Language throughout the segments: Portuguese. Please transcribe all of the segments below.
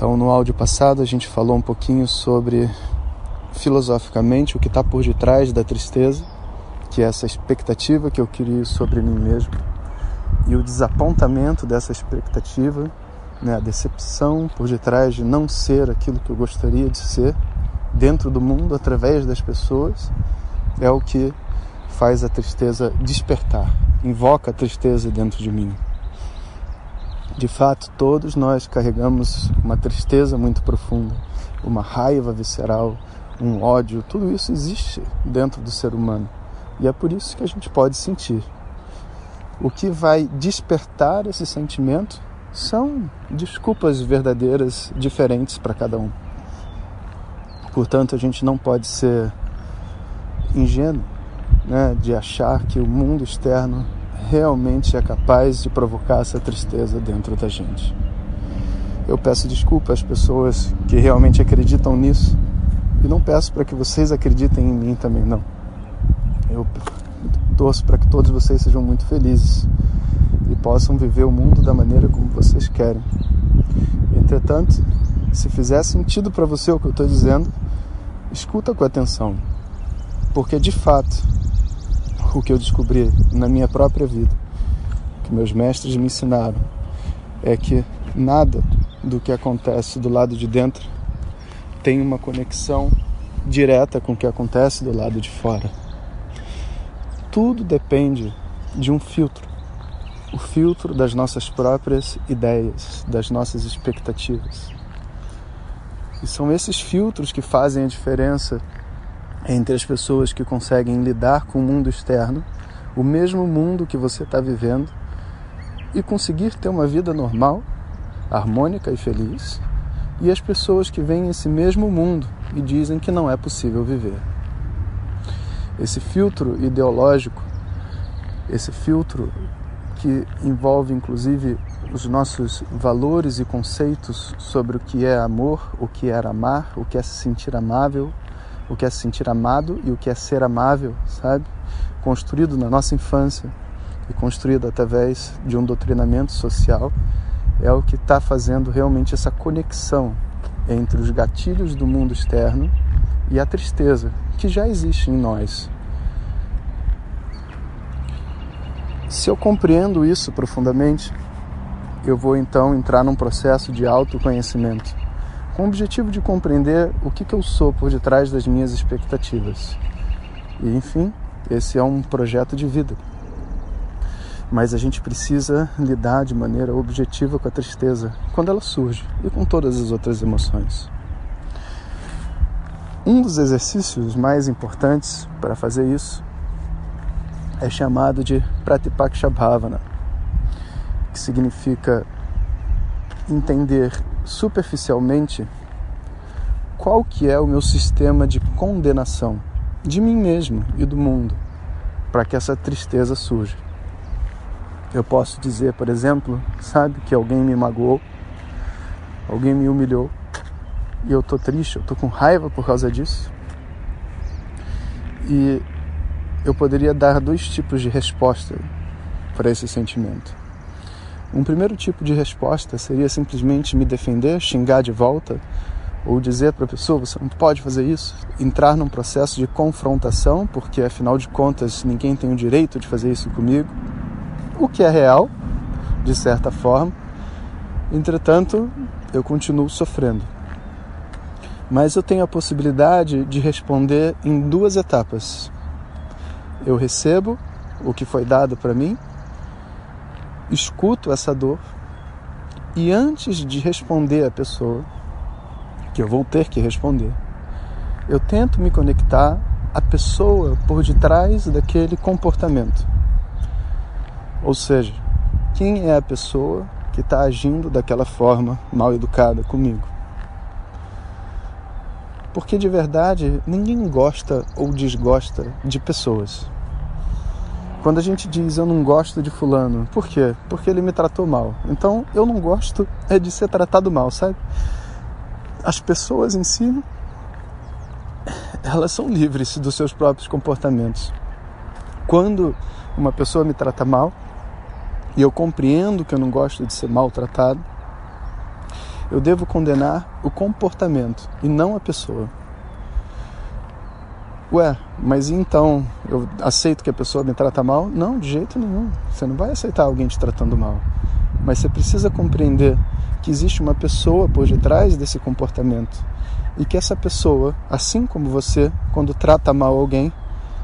então, no áudio passado, a gente falou um pouquinho sobre, filosoficamente, o que está por detrás da tristeza, que é essa expectativa que eu queria sobre mim mesmo, e o desapontamento dessa expectativa, né, a decepção por detrás de não ser aquilo que eu gostaria de ser dentro do mundo, através das pessoas, é o que faz a tristeza despertar, invoca a tristeza dentro de mim. De fato, todos nós carregamos uma tristeza muito profunda, uma raiva visceral, um ódio, tudo isso existe dentro do ser humano. E é por isso que a gente pode sentir. O que vai despertar esse sentimento são desculpas verdadeiras diferentes para cada um. Portanto, a gente não pode ser ingênuo né, de achar que o mundo externo realmente é capaz de provocar essa tristeza dentro da gente. Eu peço desculpa às pessoas que realmente acreditam nisso e não peço para que vocês acreditem em mim também, não. Eu torço para que todos vocês sejam muito felizes e possam viver o mundo da maneira como vocês querem. Entretanto, se fizer sentido para você o que eu estou dizendo, escuta com atenção, porque de fato o que eu descobri na minha própria vida, que meus mestres me ensinaram, é que nada do que acontece do lado de dentro tem uma conexão direta com o que acontece do lado de fora. Tudo depende de um filtro. O filtro das nossas próprias ideias, das nossas expectativas. E são esses filtros que fazem a diferença entre as pessoas que conseguem lidar com o mundo externo, o mesmo mundo que você está vivendo, e conseguir ter uma vida normal, harmônica e feliz, e as pessoas que veem esse mesmo mundo e dizem que não é possível viver. Esse filtro ideológico, esse filtro que envolve inclusive os nossos valores e conceitos sobre o que é amor, o que é amar, o que é se sentir amável, o que é se sentir amado e o que é ser amável, sabe? Construído na nossa infância e construído através de um doutrinamento social, é o que está fazendo realmente essa conexão entre os gatilhos do mundo externo e a tristeza que já existe em nós. Se eu compreendo isso profundamente, eu vou então entrar num processo de autoconhecimento com o objetivo de compreender o que, que eu sou por detrás das minhas expectativas. E enfim, esse é um projeto de vida. Mas a gente precisa lidar de maneira objetiva com a tristeza quando ela surge e com todas as outras emoções. Um dos exercícios mais importantes para fazer isso é chamado de Pratipaksha Bhavana, que significa entender superficialmente qual que é o meu sistema de condenação de mim mesmo e do mundo para que essa tristeza surja. Eu posso dizer, por exemplo, sabe que alguém me magoou, alguém me humilhou e eu tô triste, eu tô com raiva por causa disso. E eu poderia dar dois tipos de resposta para esse sentimento. Um primeiro tipo de resposta seria simplesmente me defender, xingar de volta, ou dizer para a pessoa: você não pode fazer isso, entrar num processo de confrontação, porque afinal de contas ninguém tem o direito de fazer isso comigo, o que é real, de certa forma. Entretanto, eu continuo sofrendo. Mas eu tenho a possibilidade de responder em duas etapas. Eu recebo o que foi dado para mim escuto essa dor e antes de responder a pessoa que eu vou ter que responder. Eu tento me conectar à pessoa por detrás daquele comportamento. Ou seja, quem é a pessoa que está agindo daquela forma mal educada comigo? Porque de verdade ninguém gosta ou desgosta de pessoas. Quando a gente diz eu não gosto de fulano, por quê? Porque ele me tratou mal. Então eu não gosto é de ser tratado mal, sabe? As pessoas em si, elas são livres dos seus próprios comportamentos. Quando uma pessoa me trata mal, e eu compreendo que eu não gosto de ser maltratado, eu devo condenar o comportamento e não a pessoa. Ué, mas então eu aceito que a pessoa me trata mal? Não, de jeito nenhum. Você não vai aceitar alguém te tratando mal. Mas você precisa compreender que existe uma pessoa por detrás desse comportamento e que essa pessoa, assim como você, quando trata mal alguém,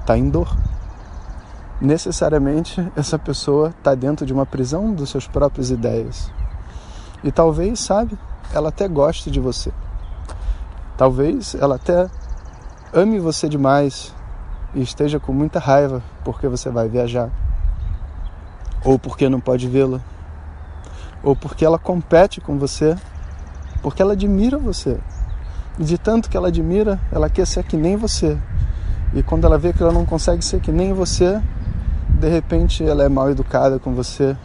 está em dor. Necessariamente essa pessoa está dentro de uma prisão dos seus próprias ideias. E talvez, sabe, ela até goste de você. Talvez ela até ame você demais e esteja com muita raiva porque você vai viajar, ou porque não pode vê-la, ou porque ela compete com você, porque ela admira você. E de tanto que ela admira, ela quer ser que nem você. E quando ela vê que ela não consegue ser que nem você, de repente ela é mal educada com você,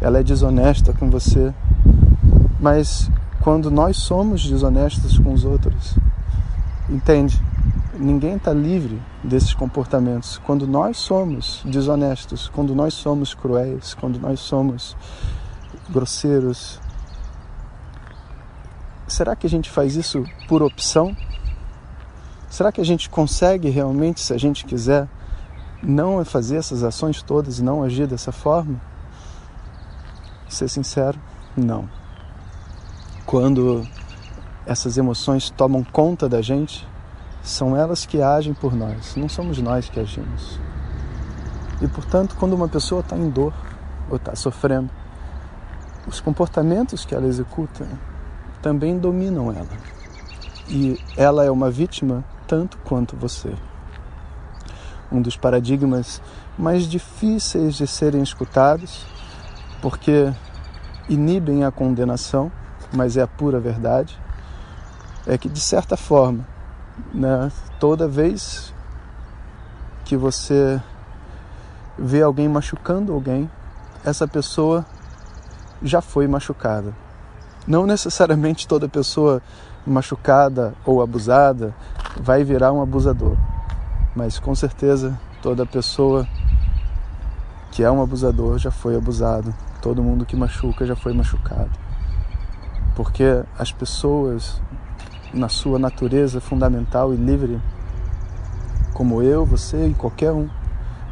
ela é desonesta com você. Mas quando nós somos desonestos com os outros, entende? Ninguém está livre desses comportamentos. Quando nós somos desonestos, quando nós somos cruéis, quando nós somos grosseiros, será que a gente faz isso por opção? Será que a gente consegue realmente, se a gente quiser, não fazer essas ações todas e não agir dessa forma? Ser sincero, não. Quando essas emoções tomam conta da gente, são elas que agem por nós, não somos nós que agimos. E portanto, quando uma pessoa está em dor ou está sofrendo, os comportamentos que ela executa também dominam ela. E ela é uma vítima tanto quanto você. Um dos paradigmas mais difíceis de serem escutados, porque inibem a condenação, mas é a pura verdade, é que de certa forma né? Toda vez que você vê alguém machucando alguém, essa pessoa já foi machucada. Não necessariamente toda pessoa machucada ou abusada vai virar um abusador, mas com certeza toda pessoa que é um abusador já foi abusado. Todo mundo que machuca já foi machucado. Porque as pessoas na sua natureza fundamental e livre, como eu, você e qualquer um,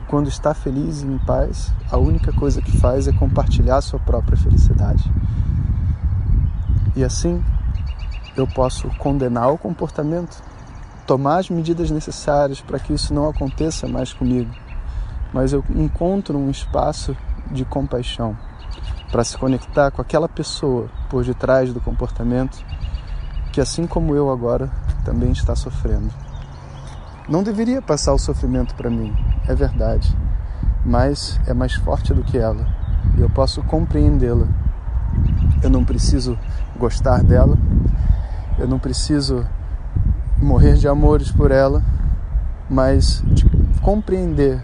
quando está feliz e em paz, a única coisa que faz é compartilhar sua própria felicidade. E assim, eu posso condenar o comportamento, tomar as medidas necessárias para que isso não aconteça mais comigo, mas eu encontro um espaço de compaixão para se conectar com aquela pessoa por detrás do comportamento que assim como eu agora também está sofrendo. Não deveria passar o sofrimento para mim, é verdade, mas é mais forte do que ela e eu posso compreendê-la. Eu não preciso gostar dela, eu não preciso morrer de amores por ela, mas de compreender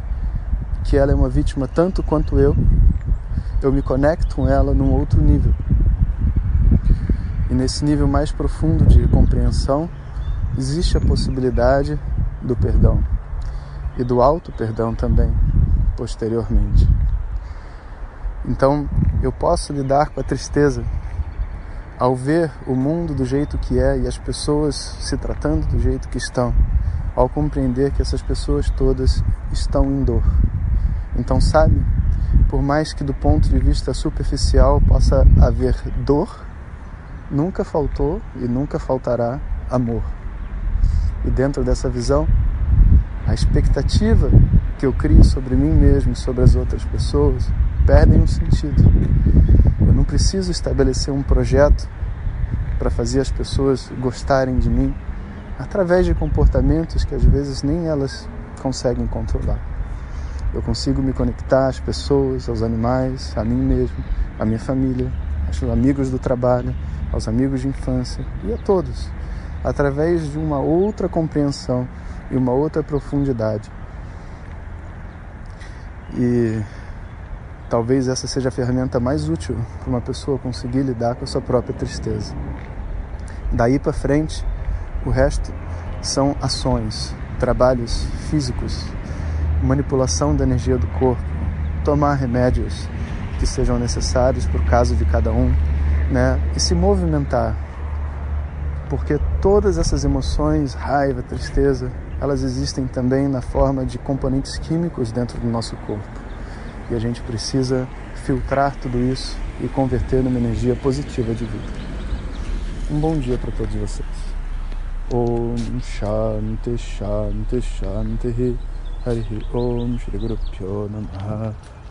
que ela é uma vítima tanto quanto eu, eu me conecto com ela num outro nível. E nesse nível mais profundo de compreensão, existe a possibilidade do perdão e do auto perdão também, posteriormente. Então, eu posso lidar com a tristeza ao ver o mundo do jeito que é e as pessoas se tratando do jeito que estão, ao compreender que essas pessoas todas estão em dor. Então, sabe, por mais que do ponto de vista superficial possa haver dor, nunca faltou e nunca faltará amor. E dentro dessa visão, a expectativa que eu crio sobre mim mesmo sobre as outras pessoas perdem o sentido. Eu não preciso estabelecer um projeto para fazer as pessoas gostarem de mim através de comportamentos que às vezes nem elas conseguem controlar. Eu consigo me conectar às pessoas, aos animais, a mim mesmo, à minha família, aos amigos do trabalho, aos amigos de infância e a todos, através de uma outra compreensão e uma outra profundidade. E talvez essa seja a ferramenta mais útil para uma pessoa conseguir lidar com a sua própria tristeza. Daí para frente, o resto são ações, trabalhos físicos, manipulação da energia do corpo, tomar remédios que sejam necessários para o caso de cada um, né? E se movimentar, porque todas essas emoções, raiva, tristeza, elas existem também na forma de componentes químicos dentro do nosso corpo. E a gente precisa filtrar tudo isso e converter numa energia positiva de vida. Um bom dia para todos vocês. Om Shanti Shanti Shanti Harihi Om Shri Guru Pyo Namaha